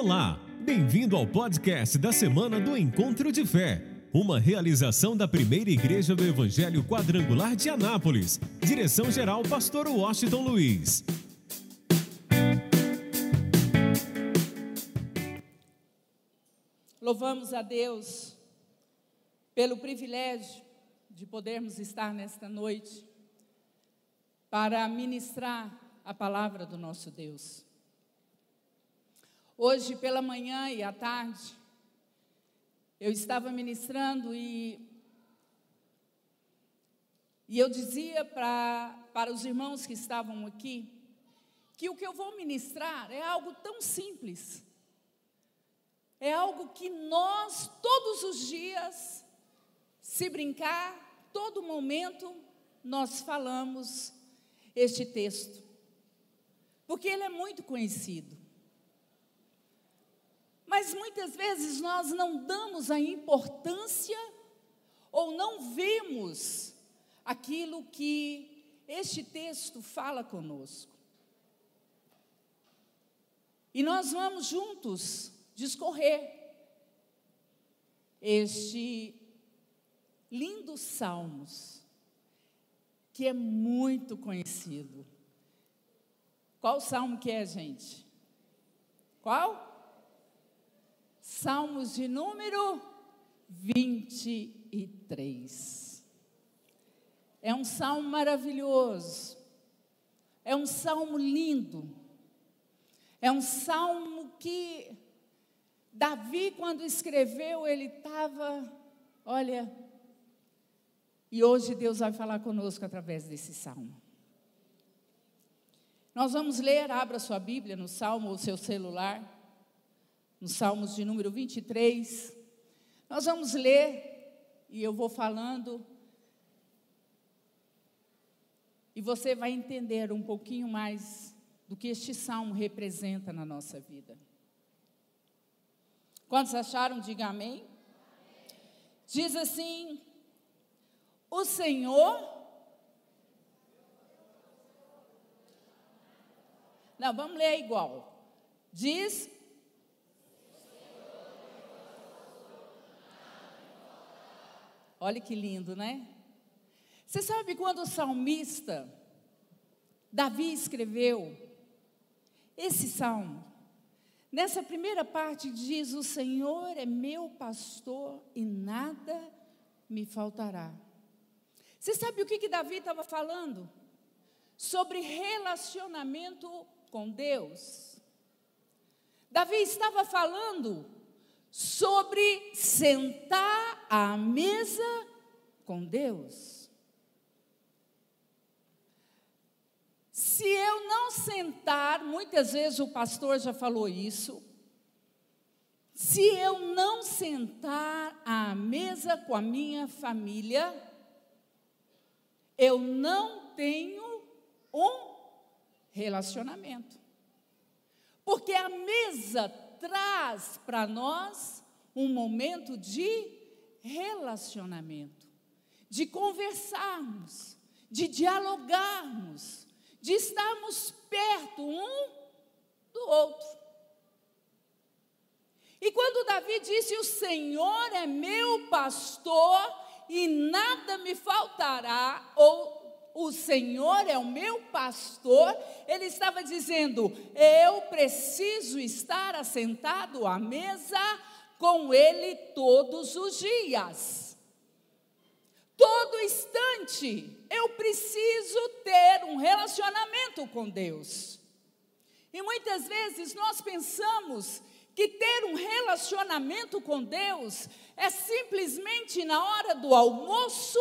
Olá, bem-vindo ao podcast da semana do Encontro de Fé, uma realização da primeira igreja do Evangelho Quadrangular de Anápolis. Direção-geral, Pastor Washington Luiz. Louvamos a Deus pelo privilégio de podermos estar nesta noite para ministrar a palavra do nosso Deus. Hoje pela manhã e à tarde, eu estava ministrando e, e eu dizia para, para os irmãos que estavam aqui que o que eu vou ministrar é algo tão simples, é algo que nós, todos os dias, se brincar, todo momento, nós falamos este texto, porque ele é muito conhecido. Mas muitas vezes nós não damos a importância ou não vemos aquilo que este texto fala conosco. E nós vamos juntos discorrer este lindo Salmos, que é muito conhecido. Qual salmo que é, gente? Qual? Salmos de número 23. É um salmo maravilhoso. É um salmo lindo. É um salmo que Davi, quando escreveu, ele estava, olha, e hoje Deus vai falar conosco através desse salmo. Nós vamos ler, abra sua Bíblia no salmo ou seu celular no Salmos de número 23. Nós vamos ler e eu vou falando e você vai entender um pouquinho mais do que este salmo representa na nossa vida. Quantos acharam? Diga amém. Diz assim: O Senhor. Não, vamos ler igual. Diz Olha que lindo, né? Você sabe quando o salmista Davi escreveu esse salmo? Nessa primeira parte diz: O Senhor é meu pastor e nada me faltará. Você sabe o que, que Davi estava falando? Sobre relacionamento com Deus. Davi estava falando sobre sentar à mesa com Deus. Se eu não sentar, muitas vezes o pastor já falou isso, se eu não sentar à mesa com a minha família, eu não tenho um relacionamento. Porque a mesa traz para nós um momento de relacionamento, de conversarmos, de dialogarmos, de estarmos perto um do outro. E quando Davi disse: O Senhor é meu pastor e nada me faltará, ou o Senhor é o meu pastor, ele estava dizendo: eu preciso estar assentado à mesa com ele todos os dias. Todo instante eu preciso ter um relacionamento com Deus. E muitas vezes nós pensamos que ter um relacionamento com Deus é simplesmente na hora do almoço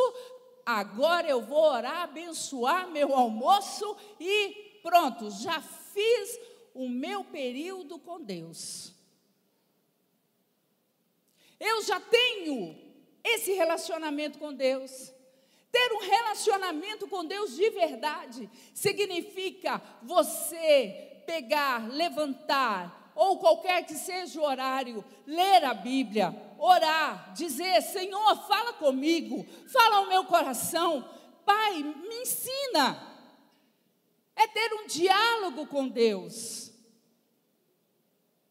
agora eu vou orar, abençoar meu almoço e pronto, já fiz o meu período com Deus. Eu já tenho esse relacionamento com Deus. Ter um relacionamento com Deus de verdade significa você pegar, levantar, ou qualquer que seja o horário, ler a Bíblia, orar, dizer: Senhor, fala comigo, fala ao meu coração, Pai, me ensina. É ter um diálogo com Deus.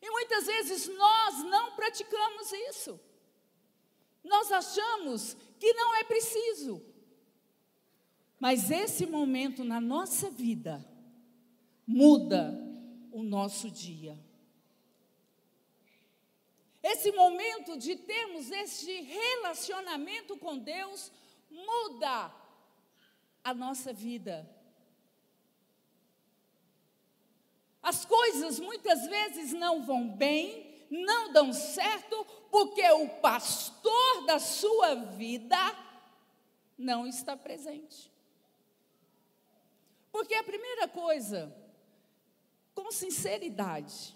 E muitas vezes nós não praticamos isso. Nós achamos que não é preciso. Mas esse momento na nossa vida muda o nosso dia. Esse momento de termos este relacionamento com Deus muda a nossa vida. As coisas muitas vezes não vão bem, não dão certo, porque o pastor da sua vida não está presente. Porque a primeira coisa, com sinceridade,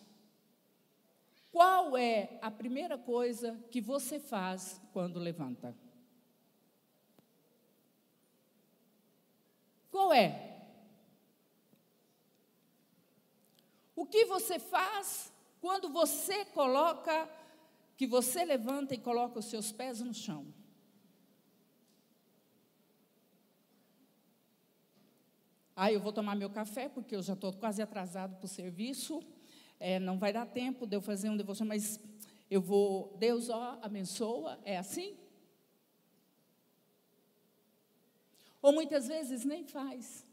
qual é a primeira coisa que você faz quando levanta? Qual é? O que você faz quando você coloca, que você levanta e coloca os seus pés no chão? Ah, eu vou tomar meu café, porque eu já estou quase atrasado para o serviço. É, não vai dar tempo de eu fazer um devoção, mas eu vou. Deus, ó, abençoa. É assim? Ou muitas vezes nem faz.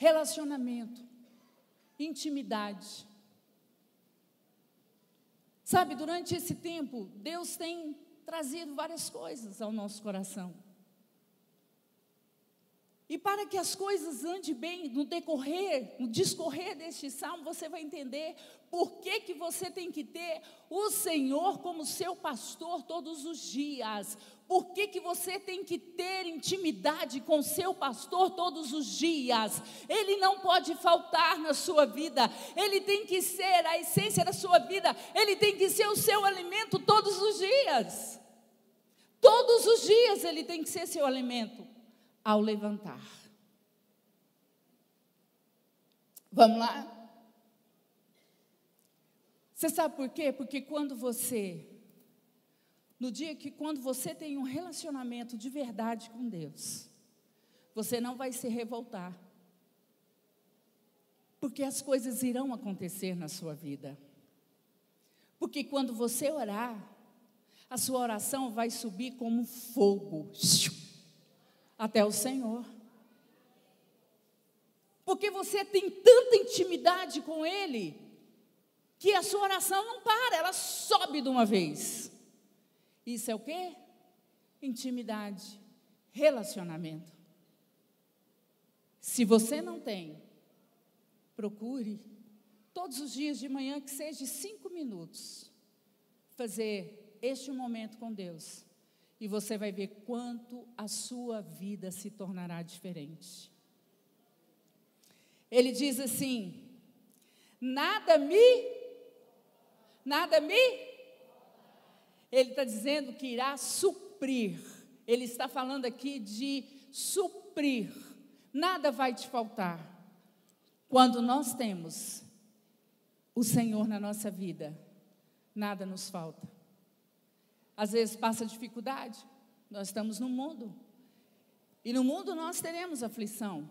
relacionamento, intimidade. Sabe, durante esse tempo, Deus tem trazido várias coisas ao nosso coração. E para que as coisas andem bem no decorrer, no discorrer deste salmo, você vai entender por que, que você tem que ter o Senhor como seu pastor todos os dias. Por que, que você tem que ter intimidade com seu pastor todos os dias? Ele não pode faltar na sua vida, ele tem que ser a essência da sua vida, ele tem que ser o seu alimento todos os dias. Todos os dias ele tem que ser seu alimento ao levantar. Vamos lá? Você sabe por quê? Porque quando você, no dia que quando você tem um relacionamento de verdade com Deus, você não vai se revoltar. Porque as coisas irão acontecer na sua vida. Porque quando você orar, a sua oração vai subir como fogo até o Senhor. Porque você tem tanta intimidade com Ele, que a sua oração não para, ela sobe de uma vez. Isso é o quê? Intimidade, relacionamento. Se você não tem, procure todos os dias de manhã, que seja cinco minutos, fazer este momento com Deus e você vai ver quanto a sua vida se tornará diferente. Ele diz assim: nada me, nada me. Ele está dizendo que irá suprir. Ele está falando aqui de suprir. Nada vai te faltar. Quando nós temos o Senhor na nossa vida, nada nos falta. Às vezes passa dificuldade. Nós estamos no mundo. E no mundo nós teremos aflição.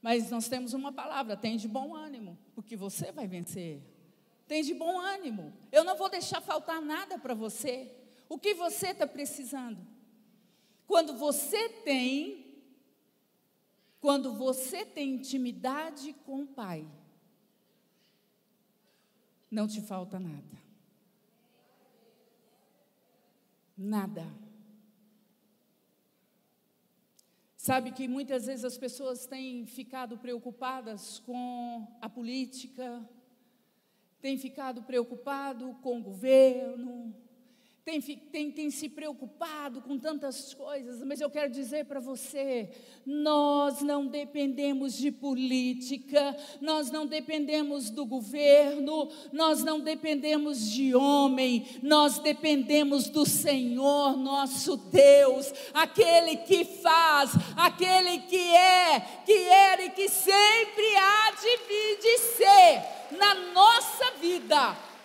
Mas nós temos uma palavra: tem de bom ânimo, porque você vai vencer. Tem de bom ânimo. Eu não vou deixar faltar nada para você. O que você está precisando? Quando você tem, quando você tem intimidade com o Pai, não te falta nada. Nada. Sabe que muitas vezes as pessoas têm ficado preocupadas com a política, têm ficado preocupado com o governo, tem, tem, tem se preocupado com tantas coisas, mas eu quero dizer para você: nós não dependemos de política, nós não dependemos do governo, nós não dependemos de homem, nós dependemos do Senhor nosso Deus, aquele que faz, aquele que é, que era e que sempre há de vir de ser na nossa vida.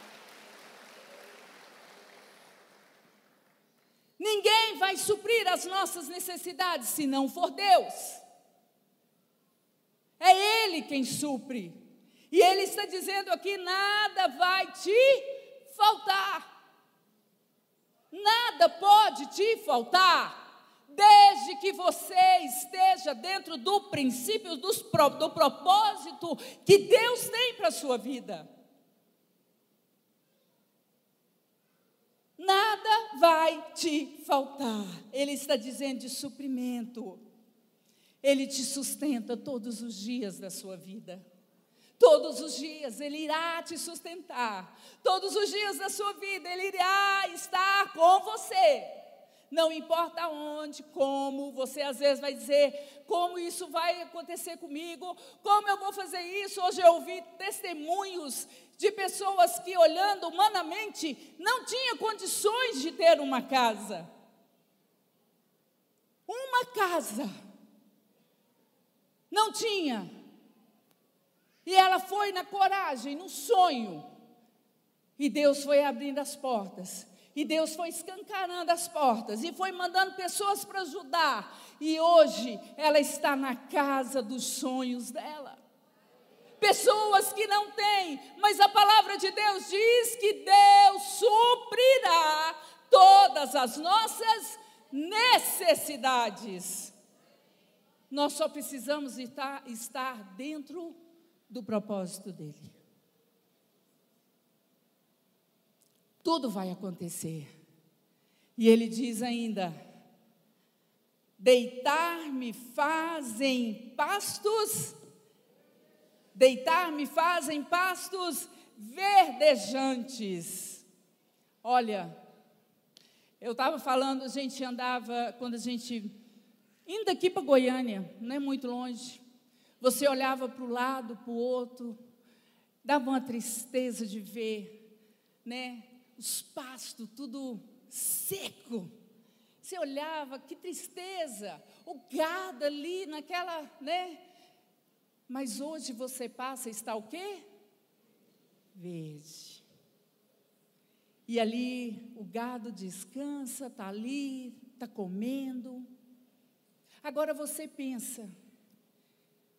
Ninguém vai suprir as nossas necessidades se não for Deus. Ele quem supre. E Ele está dizendo aqui: nada vai te faltar. Nada pode te faltar desde que você esteja dentro do princípio do propósito que Deus tem para a sua vida. Nada vai te faltar. Ele está dizendo de suprimento. Ele te sustenta todos os dias da sua vida. Todos os dias Ele irá te sustentar. Todos os dias da sua vida Ele irá estar com você não importa onde, como, você às vezes vai dizer, como isso vai acontecer comigo, como eu vou fazer isso. Hoje eu ouvi testemunhos de pessoas que, olhando humanamente, não tinham condições de ter uma casa. Uma casa. Não tinha. E ela foi na coragem, no sonho. E Deus foi abrindo as portas. E Deus foi escancarando as portas e foi mandando pessoas para ajudar. E hoje ela está na casa dos sonhos dela. Pessoas que não têm, mas a palavra de Deus diz que Deus suprirá todas as nossas necessidades. Nós só precisamos estar, estar dentro do propósito dEle. Tudo vai acontecer. E ele diz ainda: deitar-me fazem pastos, deitar-me fazem pastos verdejantes. Olha, eu estava falando, a gente andava, quando a gente, indo aqui para Goiânia, não é muito longe, você olhava para o lado, para o outro, dava uma tristeza de ver, né? Os pastos tudo seco. Você olhava, que tristeza, o gado ali naquela, né? Mas hoje você passa e está o quê? Verde. E ali o gado descansa, está ali, está comendo. Agora você pensa,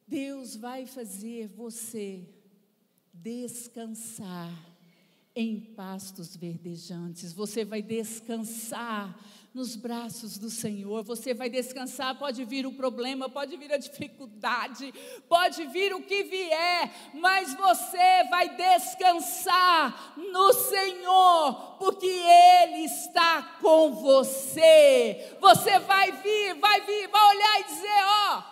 Deus vai fazer você descansar em pastos verdejantes. Você vai descansar nos braços do Senhor. Você vai descansar. Pode vir o problema, pode vir a dificuldade, pode vir o que vier, mas você vai descansar no Senhor, porque Ele está com você. Você vai vir, vai vir, vai olhar e dizer: Ó,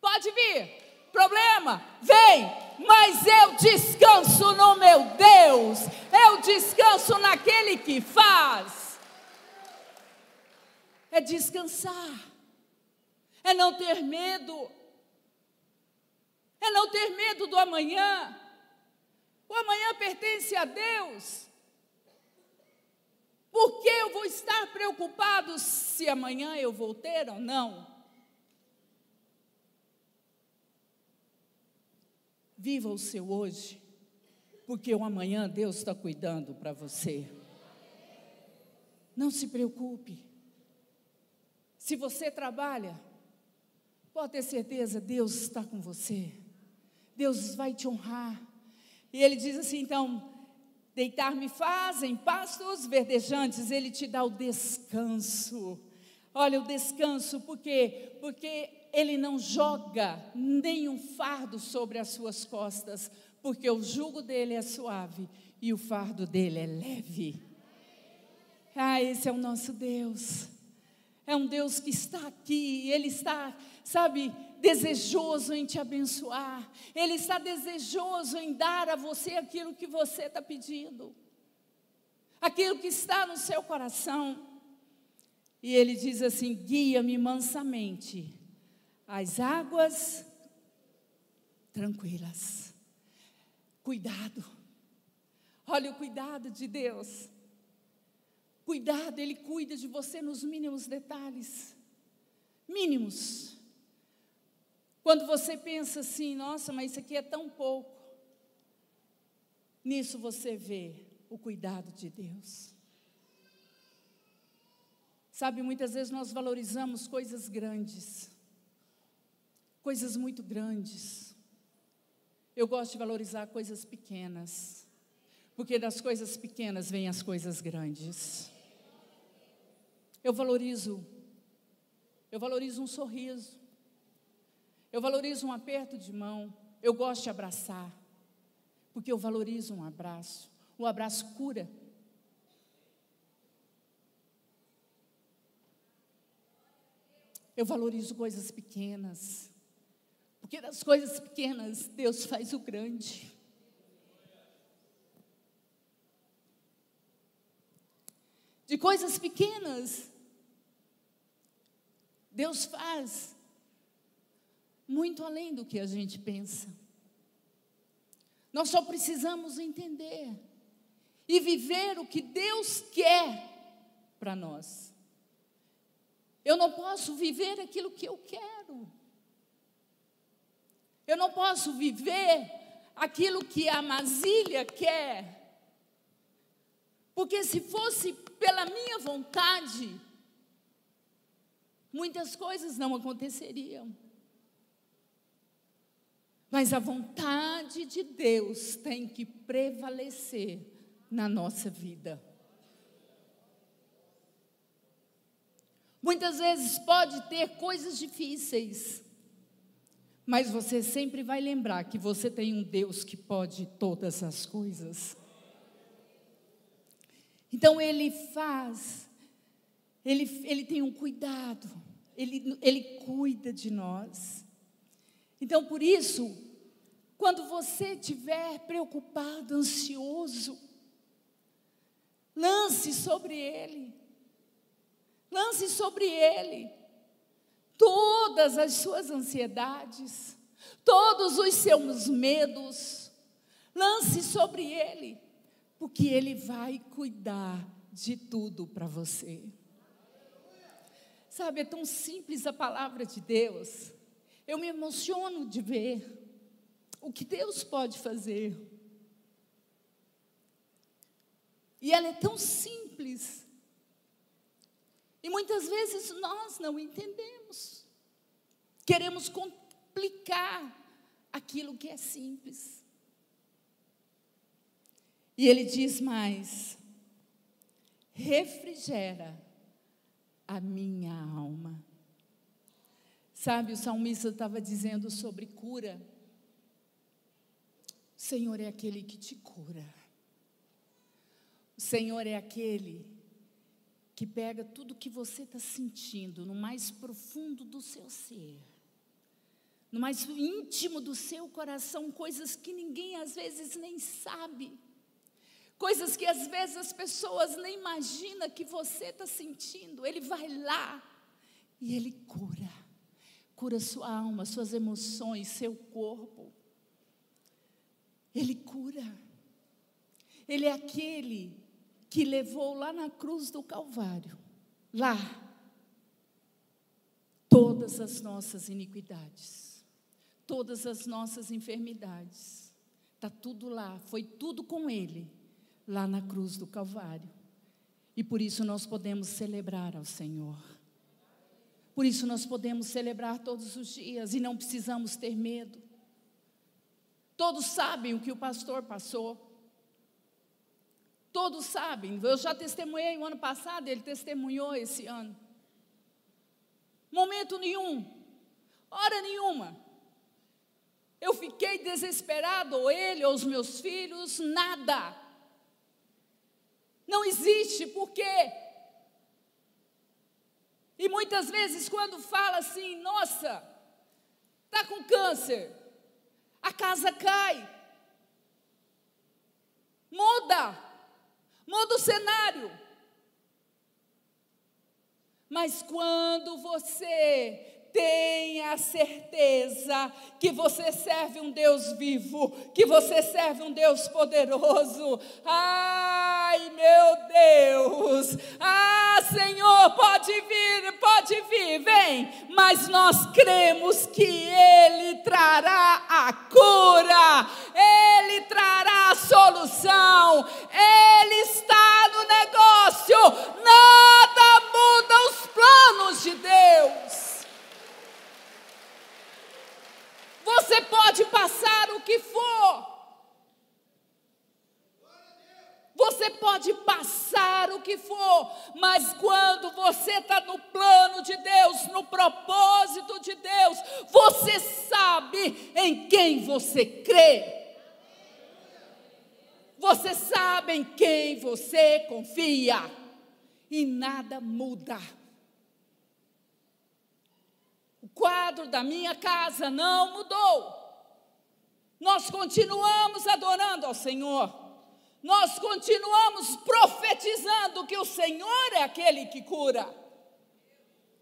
pode vir, problema, vem mas eu descanso no meu Deus, eu descanso naquele que faz. É descansar, é não ter medo, é não ter medo do amanhã. O amanhã pertence a Deus. Por que eu vou estar preocupado se amanhã eu vou ter ou não? Viva o seu hoje, porque o amanhã Deus está cuidando para você. Não se preocupe. Se você trabalha, pode ter certeza, Deus está com você. Deus vai te honrar. E ele diz assim: então, deitar-me fazem pastos verdejantes, ele te dá o descanso. Olha, o descanso, por quê? Porque ele não joga nenhum fardo sobre as suas costas, porque o jugo dele é suave e o fardo dele é leve. Ah, esse é o nosso Deus. É um Deus que está aqui, ele está, sabe, desejoso em te abençoar, ele está desejoso em dar a você aquilo que você está pedindo, aquilo que está no seu coração. E ele diz assim: guia-me mansamente as águas tranquilas. Cuidado. Olha o cuidado de Deus. Cuidado, Ele cuida de você nos mínimos detalhes. Mínimos. Quando você pensa assim, nossa, mas isso aqui é tão pouco. Nisso você vê o cuidado de Deus. Sabe, muitas vezes nós valorizamos coisas grandes coisas muito grandes. Eu gosto de valorizar coisas pequenas, porque das coisas pequenas vêm as coisas grandes. Eu valorizo, eu valorizo um sorriso, eu valorizo um aperto de mão, eu gosto de abraçar, porque eu valorizo um abraço. O abraço cura. Eu valorizo coisas pequenas, porque das coisas pequenas Deus faz o grande. De coisas pequenas, Deus faz muito além do que a gente pensa. Nós só precisamos entender e viver o que Deus quer para nós. Eu não posso viver aquilo que eu quero. Eu não posso viver aquilo que a Masília quer. Porque se fosse pela minha vontade, muitas coisas não aconteceriam. Mas a vontade de Deus tem que prevalecer na nossa vida. Muitas vezes pode ter coisas difíceis, mas você sempre vai lembrar que você tem um Deus que pode todas as coisas. Então Ele faz, Ele, ele tem um cuidado, ele, ele cuida de nós. Então, por isso, quando você estiver preocupado, ansioso, lance sobre Ele, lance sobre Ele todas as suas ansiedades, todos os seus medos, lance sobre Ele, porque Ele vai cuidar de tudo para você. Sabe, é tão simples a palavra de Deus. Eu me emociono de ver o que Deus pode fazer. E ela é tão simples. E muitas vezes nós não entendemos. Queremos complicar aquilo que é simples. E ele diz mais: refrigera a minha alma. Sabe, o salmista estava dizendo sobre cura. O Senhor é aquele que te cura. O Senhor é aquele que pega tudo que você está sentindo no mais profundo do seu ser, no mais íntimo do seu coração, coisas que ninguém às vezes nem sabe, coisas que às vezes as pessoas nem imaginam que você está sentindo. Ele vai lá e ele cura cura sua alma, suas emoções, seu corpo. Ele cura. Ele é aquele que levou lá na cruz do Calvário, lá, todas as nossas iniquidades, todas as nossas enfermidades. Está tudo lá, foi tudo com Ele, lá na cruz do Calvário. E por isso nós podemos celebrar ao Senhor. Por isso nós podemos celebrar todos os dias e não precisamos ter medo. Todos sabem o que o pastor passou. Todos sabem. Eu já testemunhei o ano passado, ele testemunhou esse ano. Momento nenhum, hora nenhuma. Eu fiquei desesperado, ou ele, ou os meus filhos, nada. Não existe, por quê? E muitas vezes, quando fala assim, nossa, está com câncer, a casa cai, muda, muda o cenário. Mas quando você tenha certeza que você serve um Deus vivo, que você serve um Deus poderoso. Ai, meu Deus! Ah, Senhor, pode vir, pode vir, vem. Mas nós cremos que Ele trará a cura, Ele trará a solução, Ele está no negócio. Nada muda os planos de Deus. Você pode passar o que for. Você pode passar o que for, mas quando você está no plano de Deus, no propósito de Deus, você sabe em quem você crê. Você sabe em quem você confia. E nada muda. Quadro da minha casa não mudou. Nós continuamos adorando ao Senhor. Nós continuamos profetizando que o Senhor é aquele que cura.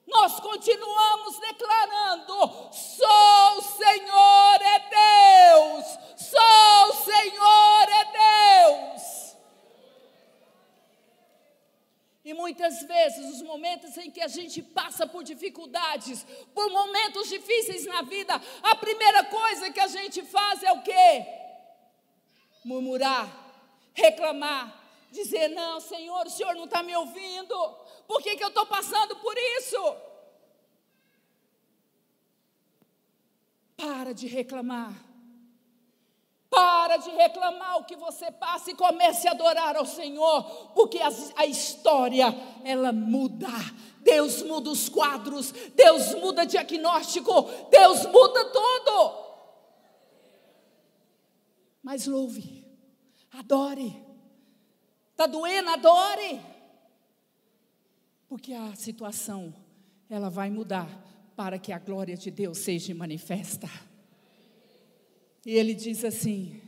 Nós continuamos declarando: só o Senhor é Deus, só o Senhor é Deus. E muitas vezes, os momentos em que a gente passa por dificuldades, por momentos difíceis na vida, a primeira coisa que a gente faz é o quê? Murmurar, reclamar, dizer: Não, Senhor, o Senhor não está me ouvindo, por que, que eu estou passando por isso? Para de reclamar. Para de reclamar o que você passa e comece a adorar ao Senhor, porque a, a história ela muda. Deus muda os quadros, Deus muda diagnóstico, Deus muda tudo. Mas louve, adore. Está doendo, adore. Porque a situação ela vai mudar para que a glória de Deus seja manifesta. E ele diz assim: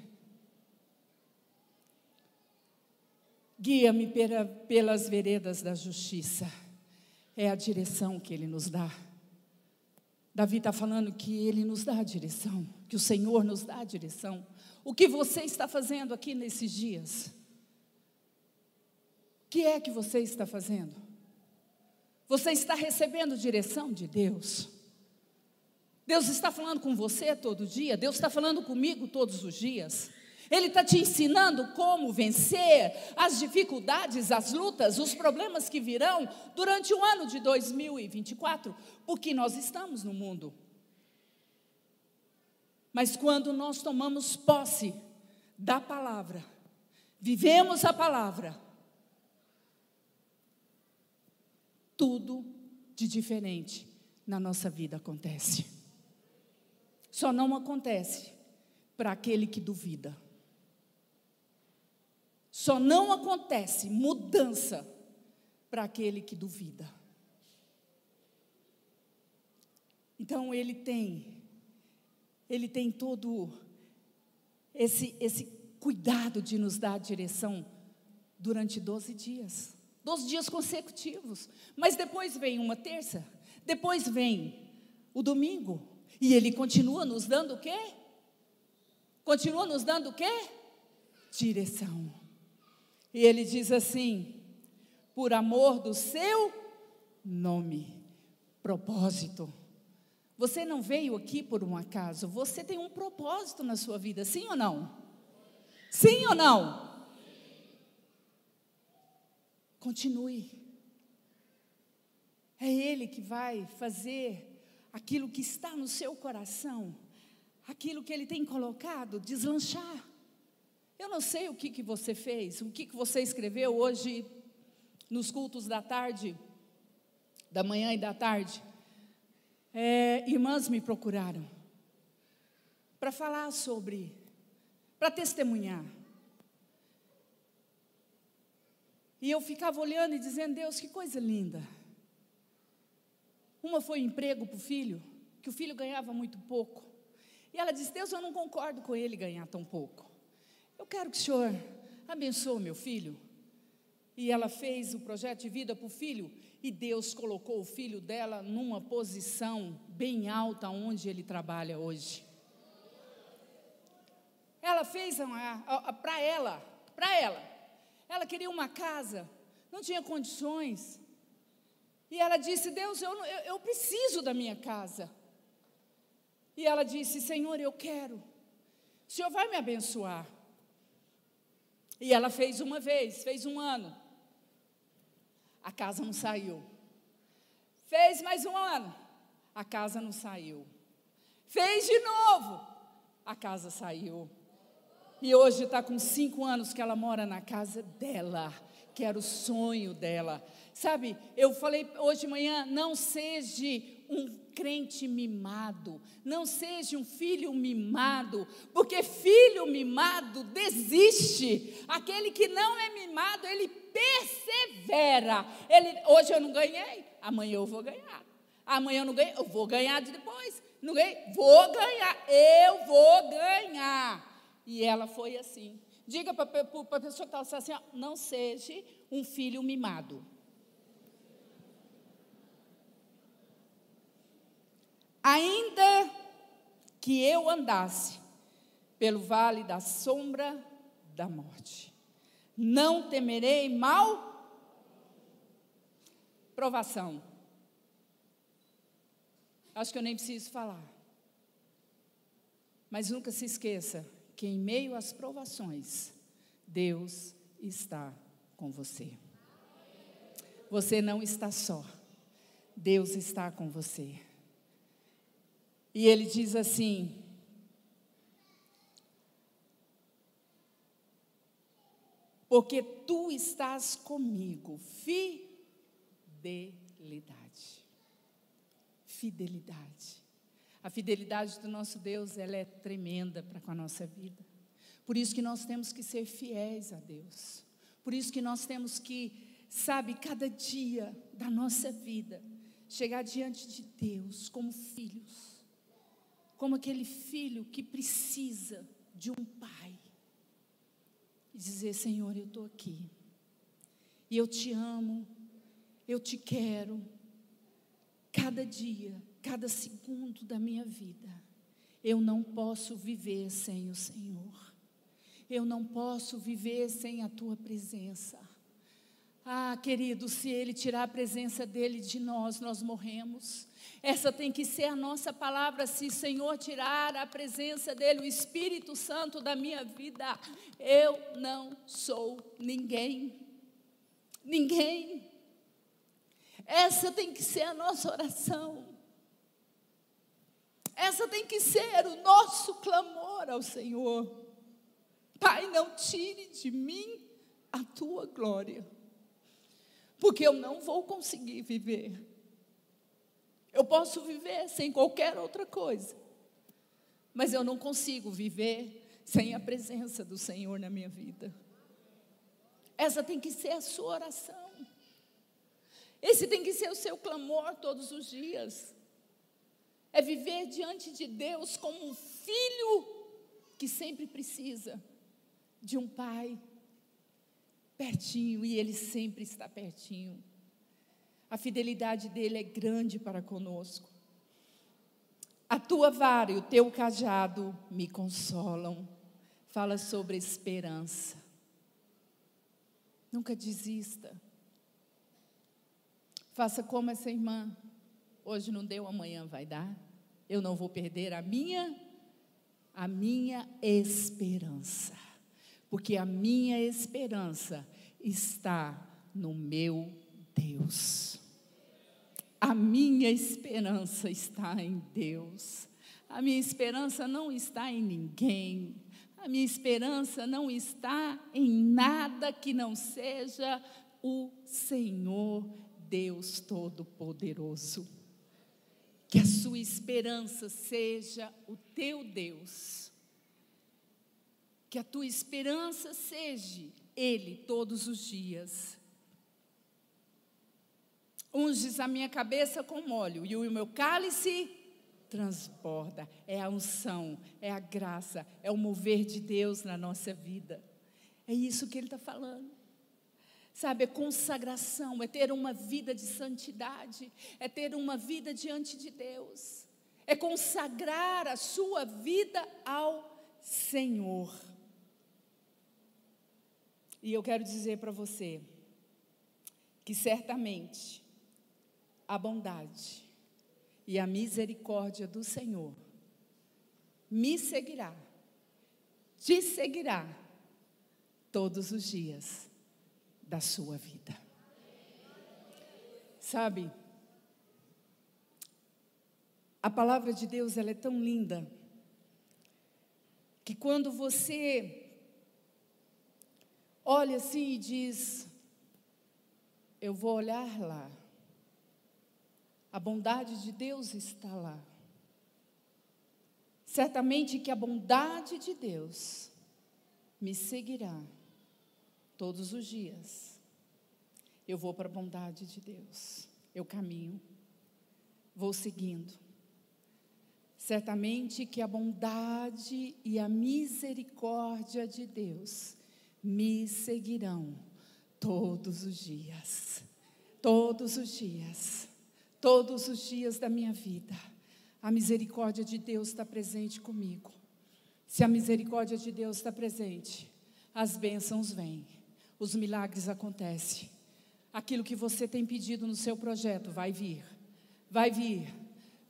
Guia-me pelas veredas da justiça. É a direção que ele nos dá. Davi está falando que ele nos dá a direção, que o Senhor nos dá a direção. O que você está fazendo aqui nesses dias? O que é que você está fazendo? Você está recebendo direção de Deus? Deus está falando com você todo dia, Deus está falando comigo todos os dias. Ele está te ensinando como vencer as dificuldades, as lutas, os problemas que virão durante o ano de 2024, porque nós estamos no mundo. Mas quando nós tomamos posse da palavra, vivemos a palavra, tudo de diferente na nossa vida acontece. Só não acontece para aquele que duvida. Só não acontece mudança para aquele que duvida. Então ele tem, ele tem todo esse, esse cuidado de nos dar a direção durante 12 dias. 12 dias consecutivos. Mas depois vem uma terça, depois vem o domingo, e ele continua nos dando o quê? Continua nos dando o quê? Direção. E ele diz assim: por amor do seu nome, propósito. Você não veio aqui por um acaso, você tem um propósito na sua vida, sim ou não? Sim ou não? Continue. É Ele que vai fazer aquilo que está no seu coração, aquilo que Ele tem colocado, deslanchar. Eu não sei o que, que você fez, o que, que você escreveu hoje nos cultos da tarde, da manhã e da tarde. É, irmãs me procuraram para falar sobre, para testemunhar. E eu ficava olhando e dizendo, Deus, que coisa linda. Uma foi emprego para o filho, que o filho ganhava muito pouco. E ela disse: Deus, eu não concordo com ele ganhar tão pouco. Eu quero que o senhor abençoe meu filho. E ela fez o projeto de vida para o filho, e Deus colocou o filho dela numa posição bem alta onde ele trabalha hoje. Ela fez para ela, para ela. Ela queria uma casa, não tinha condições. E ela disse: Deus, eu, eu, eu preciso da minha casa. E ela disse: Senhor, eu quero. O Senhor vai me abençoar. E ela fez uma vez, fez um ano. A casa não saiu. Fez mais um ano. A casa não saiu. Fez de novo. A casa saiu. E hoje está com cinco anos que ela mora na casa dela, que era o sonho dela. Sabe, eu falei hoje de manhã: não seja um crente mimado, não seja um filho mimado, porque filho mimado desiste. Aquele que não é mimado, ele persevera. Ele, hoje eu não ganhei, amanhã eu vou ganhar. Amanhã eu não ganhei, eu vou ganhar depois. Não ganhei, vou ganhar, eu vou ganhar. E ela foi assim. Diga para a pessoa que está assim: ó, não seja um filho mimado. Ainda que eu andasse pelo vale da sombra da morte, não temerei mal. Provação. Acho que eu nem preciso falar. Mas nunca se esqueça que em meio às provações, Deus está com você. Você não está só. Deus está com você. E ele diz assim: Porque tu estás comigo, fidelidade. Fidelidade. A fidelidade do nosso Deus, ela é tremenda para com a nossa vida. Por isso que nós temos que ser fiéis a Deus. Por isso que nós temos que, sabe, cada dia da nossa vida, chegar diante de Deus como filhos como aquele filho que precisa de um pai. E dizer: Senhor, eu estou aqui. E eu te amo, eu te quero. Cada dia, cada segundo da minha vida, eu não posso viver sem o Senhor. Eu não posso viver sem a tua presença. Ah, querido, se Ele tirar a presença dEle de nós, nós morremos. Essa tem que ser a nossa palavra. Se o Senhor tirar a presença dEle, o Espírito Santo da minha vida, eu não sou ninguém. Ninguém. Essa tem que ser a nossa oração. Essa tem que ser o nosso clamor ao Senhor. Pai, não tire de mim a tua glória porque eu não vou conseguir viver. Eu posso viver sem qualquer outra coisa, mas eu não consigo viver sem a presença do Senhor na minha vida. Essa tem que ser a sua oração. Esse tem que ser o seu clamor todos os dias. É viver diante de Deus como um filho que sempre precisa de um pai pertinho e Ele sempre está pertinho. A fidelidade dele é grande para conosco. A tua vara e o teu cajado me consolam. Fala sobre esperança. Nunca desista. Faça como essa irmã. Hoje não deu, amanhã vai dar. Eu não vou perder a minha a minha esperança porque a minha esperança está no meu Deus. A minha esperança está em Deus. A minha esperança não está em ninguém. A minha esperança não está em nada que não seja o Senhor Deus Todo-Poderoso. Que a sua esperança seja o teu Deus que a tua esperança seja Ele todos os dias. Unges a minha cabeça com óleo e o meu cálice transborda. É a unção, é a graça, é o mover de Deus na nossa vida. É isso que Ele está falando. Sabe, é consagração, é ter uma vida de santidade, é ter uma vida diante de Deus, é consagrar a sua vida ao Senhor. E eu quero dizer para você que certamente a bondade e a misericórdia do Senhor me seguirá, te seguirá todos os dias da sua vida. Sabe, a palavra de Deus ela é tão linda que quando você olha assim e diz: Eu vou olhar lá. A bondade de Deus está lá. Certamente que a bondade de Deus me seguirá todos os dias. Eu vou para a bondade de Deus. Eu caminho, vou seguindo. Certamente que a bondade e a misericórdia de Deus me seguirão todos os dias. Todos os dias. Todos os dias da minha vida. A misericórdia de Deus está presente comigo. Se a misericórdia de Deus está presente, as bênçãos vêm, os milagres acontecem. Aquilo que você tem pedido no seu projeto vai vir, vai vir,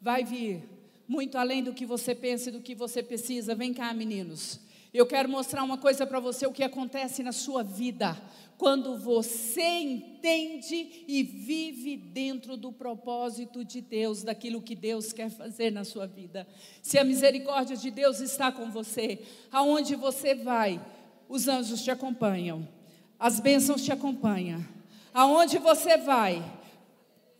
vai vir, muito além do que você pensa e do que você precisa. Vem cá, meninos. Eu quero mostrar uma coisa para você, o que acontece na sua vida, quando você entende e vive dentro do propósito de Deus, daquilo que Deus quer fazer na sua vida. Se a misericórdia de Deus está com você, aonde você vai, os anjos te acompanham, as bênçãos te acompanham. Aonde você vai,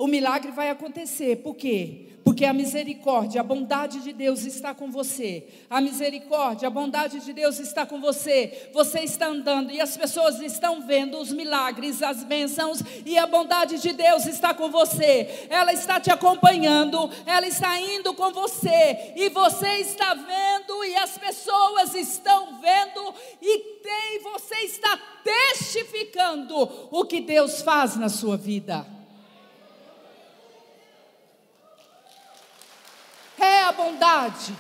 o milagre vai acontecer. Por quê? Porque a misericórdia, a bondade de Deus está com você. A misericórdia, a bondade de Deus está com você. Você está andando e as pessoas estão vendo os milagres, as bênçãos e a bondade de Deus está com você. Ela está te acompanhando, ela está indo com você e você está vendo e as pessoas estão vendo e tem, você está testificando o que Deus faz na sua vida. É a bondade,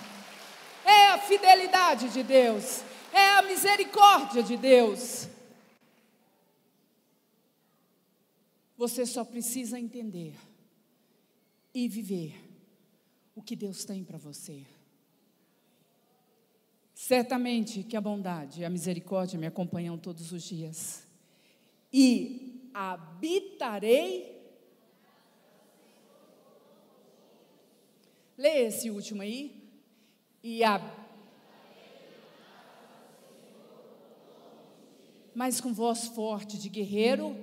é a fidelidade de Deus, é a misericórdia de Deus. Você só precisa entender e viver o que Deus tem para você. Certamente que a bondade e a misericórdia me acompanham todos os dias. E habitarei Lê esse último aí. E a. Mas com voz forte de guerreiro.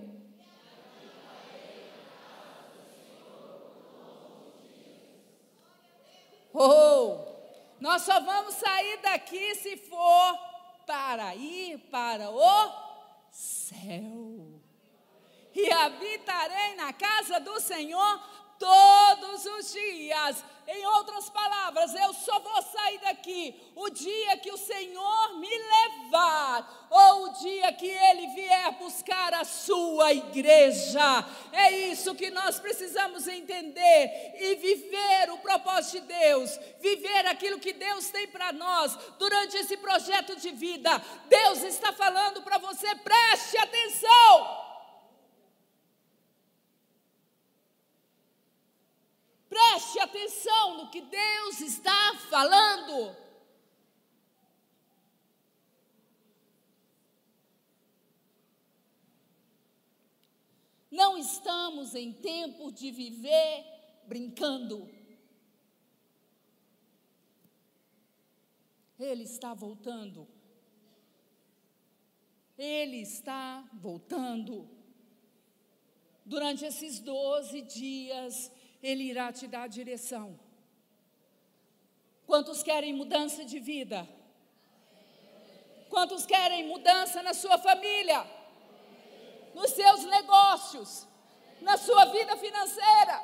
Oh, nós só vamos sair daqui se for para ir para o céu. E habitarei na casa do Senhor todos os dias. Em outras palavras, eu só vou sair daqui o dia que o Senhor me levar, ou o dia que Ele vier buscar a sua igreja. É isso que nós precisamos entender e viver o propósito de Deus, viver aquilo que Deus tem para nós durante esse projeto de vida. Deus está falando para você, preste atenção. Preste atenção no que Deus está falando. Não estamos em tempo de viver brincando. Ele está voltando. Ele está voltando. Durante esses 12 dias, ele irá te dar direção. Quantos querem mudança de vida? Quantos querem mudança na sua família? Nos seus negócios? Na sua vida financeira?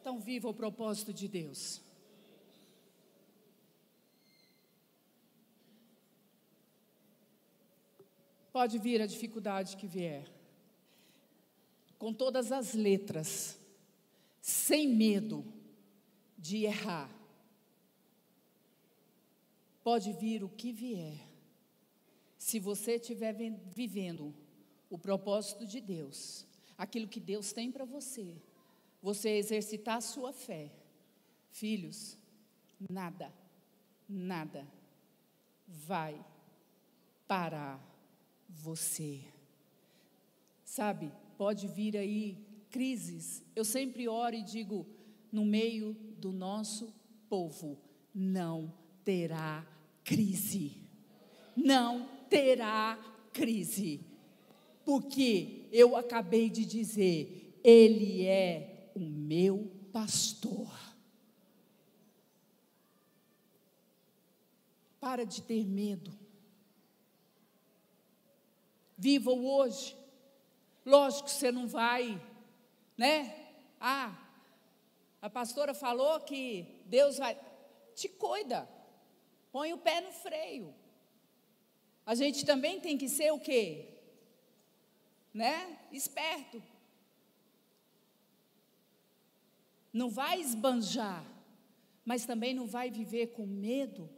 Então, viva o propósito de Deus. Pode vir a dificuldade que vier, com todas as letras sem medo de errar. Pode vir o que vier, se você estiver vivendo o propósito de Deus, aquilo que Deus tem para você, você exercitar a sua fé, filhos, nada, nada vai parar você. Sabe, pode vir aí crises, eu sempre oro e digo: no meio do nosso povo não terá crise. Não terá crise. Porque eu acabei de dizer, Ele é o meu pastor. Para de ter medo. Viva o hoje. Lógico que você não vai, né? Ah, a pastora falou que Deus vai. Te cuida. Põe o pé no freio. A gente também tem que ser o quê? Né? Esperto. Não vai esbanjar, mas também não vai viver com medo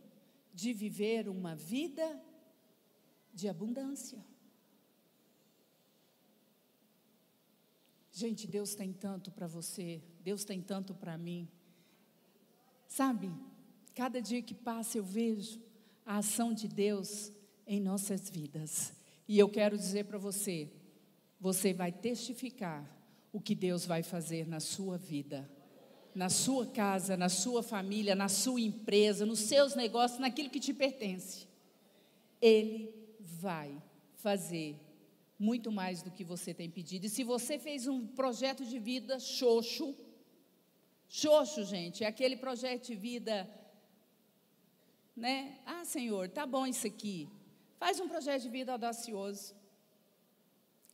de viver uma vida de abundância. Gente, Deus tem tanto para você, Deus tem tanto para mim. Sabe, cada dia que passa eu vejo a ação de Deus em nossas vidas. E eu quero dizer para você, você vai testificar o que Deus vai fazer na sua vida, na sua casa, na sua família, na sua empresa, nos seus negócios, naquilo que te pertence. Ele vai fazer muito mais do que você tem pedido. E se você fez um projeto de vida xoxo, xoxo, gente, é aquele projeto de vida, né? Ah, Senhor, tá bom isso aqui. Faz um projeto de vida audacioso.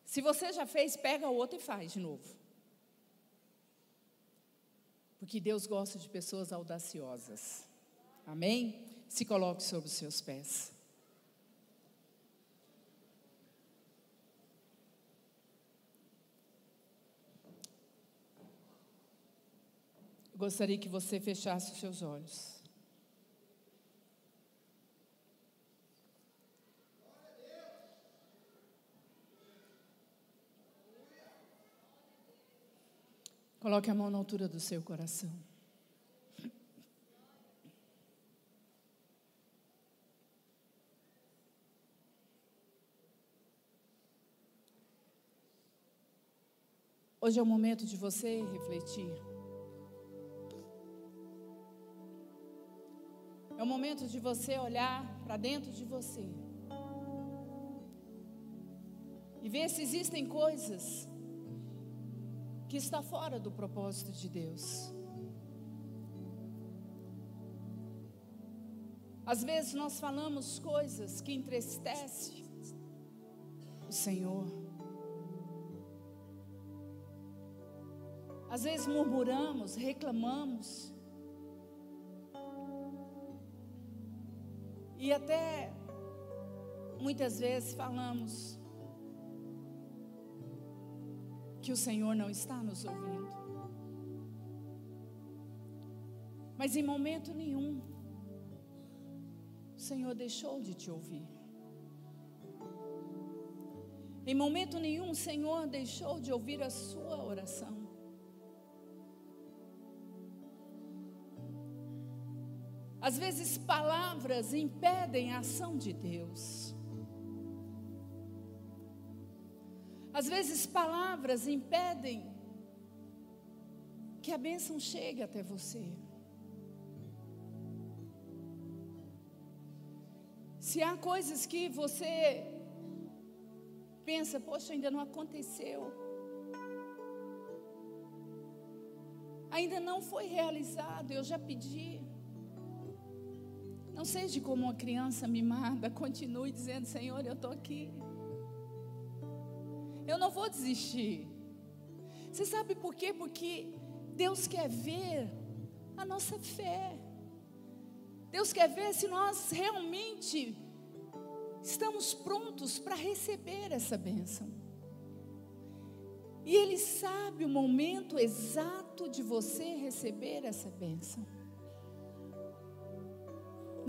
Se você já fez, pega outro e faz de novo. Porque Deus gosta de pessoas audaciosas. Amém? Se coloque sobre os seus pés. Gostaria que você fechasse os seus olhos. Coloque a mão na altura do seu coração. Hoje é o momento de você refletir. É o momento de você olhar para dentro de você e ver se existem coisas que está fora do propósito de Deus. Às vezes nós falamos coisas que entristecem o Senhor. Às vezes murmuramos, reclamamos. E até muitas vezes falamos que o Senhor não está nos ouvindo. Mas em momento nenhum, o Senhor deixou de te ouvir. Em momento nenhum, o Senhor deixou de ouvir a sua oração. Às vezes, palavras impedem a ação de Deus. Às vezes, palavras impedem que a bênção chegue até você. Se há coisas que você pensa, poxa, ainda não aconteceu, ainda não foi realizado, eu já pedi. Não seja como uma criança mimada, continue dizendo: Senhor, eu estou aqui. Eu não vou desistir. Você sabe por quê? Porque Deus quer ver a nossa fé. Deus quer ver se nós realmente estamos prontos para receber essa bênção. E Ele sabe o momento exato de você receber essa bênção.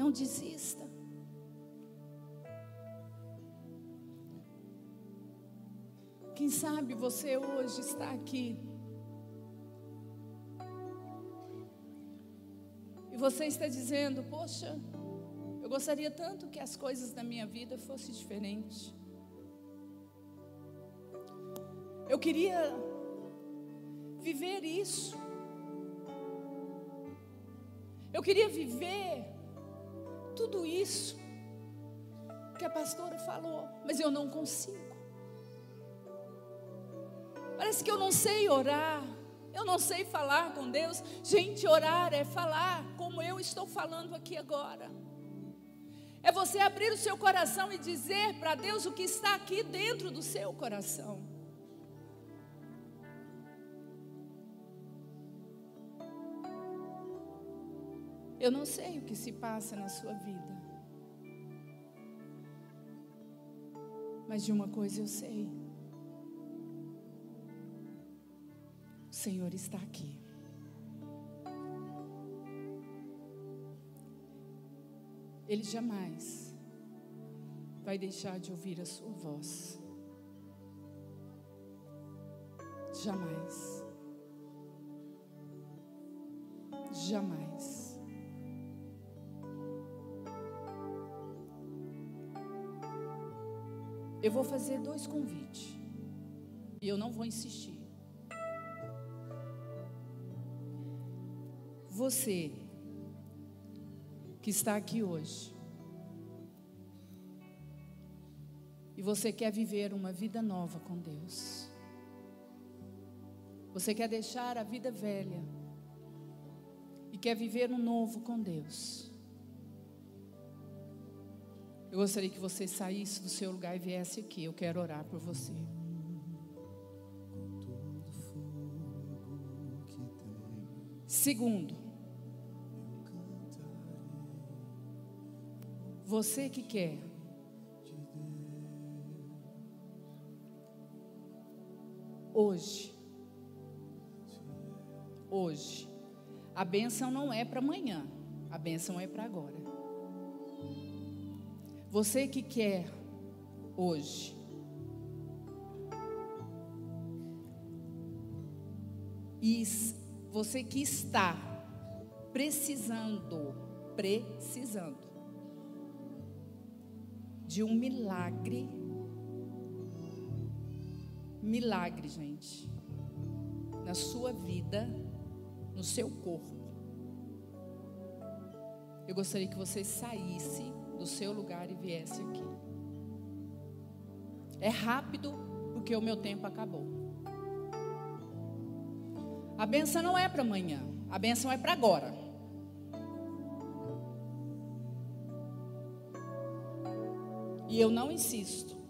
Não desista. Quem sabe você hoje está aqui. E você está dizendo: Poxa, eu gostaria tanto que as coisas da minha vida fossem diferentes. Eu queria viver isso. Eu queria viver tudo isso que a pastora falou, mas eu não consigo. Parece que eu não sei orar, eu não sei falar com Deus. Gente, orar é falar como eu estou falando aqui agora. É você abrir o seu coração e dizer para Deus o que está aqui dentro do seu coração. Eu não sei o que se passa na sua vida. Mas de uma coisa eu sei. O Senhor está aqui. Ele jamais vai deixar de ouvir a sua voz. Jamais. Jamais. Eu vou fazer dois convites. E eu não vou insistir. Você que está aqui hoje. E você quer viver uma vida nova com Deus. Você quer deixar a vida velha e quer viver um novo com Deus. Eu gostaria que você saísse do seu lugar e viesse aqui. Eu quero orar por você. Segundo, você que quer hoje, hoje, a bênção não é para amanhã, a bênção é para agora. Você que quer hoje e você que está precisando, precisando de um milagre, milagre, gente, na sua vida, no seu corpo. Eu gostaria que você saísse do seu lugar e viesse aqui. É rápido, porque o meu tempo acabou. A benção não é para amanhã, a benção é para agora. E eu não insisto.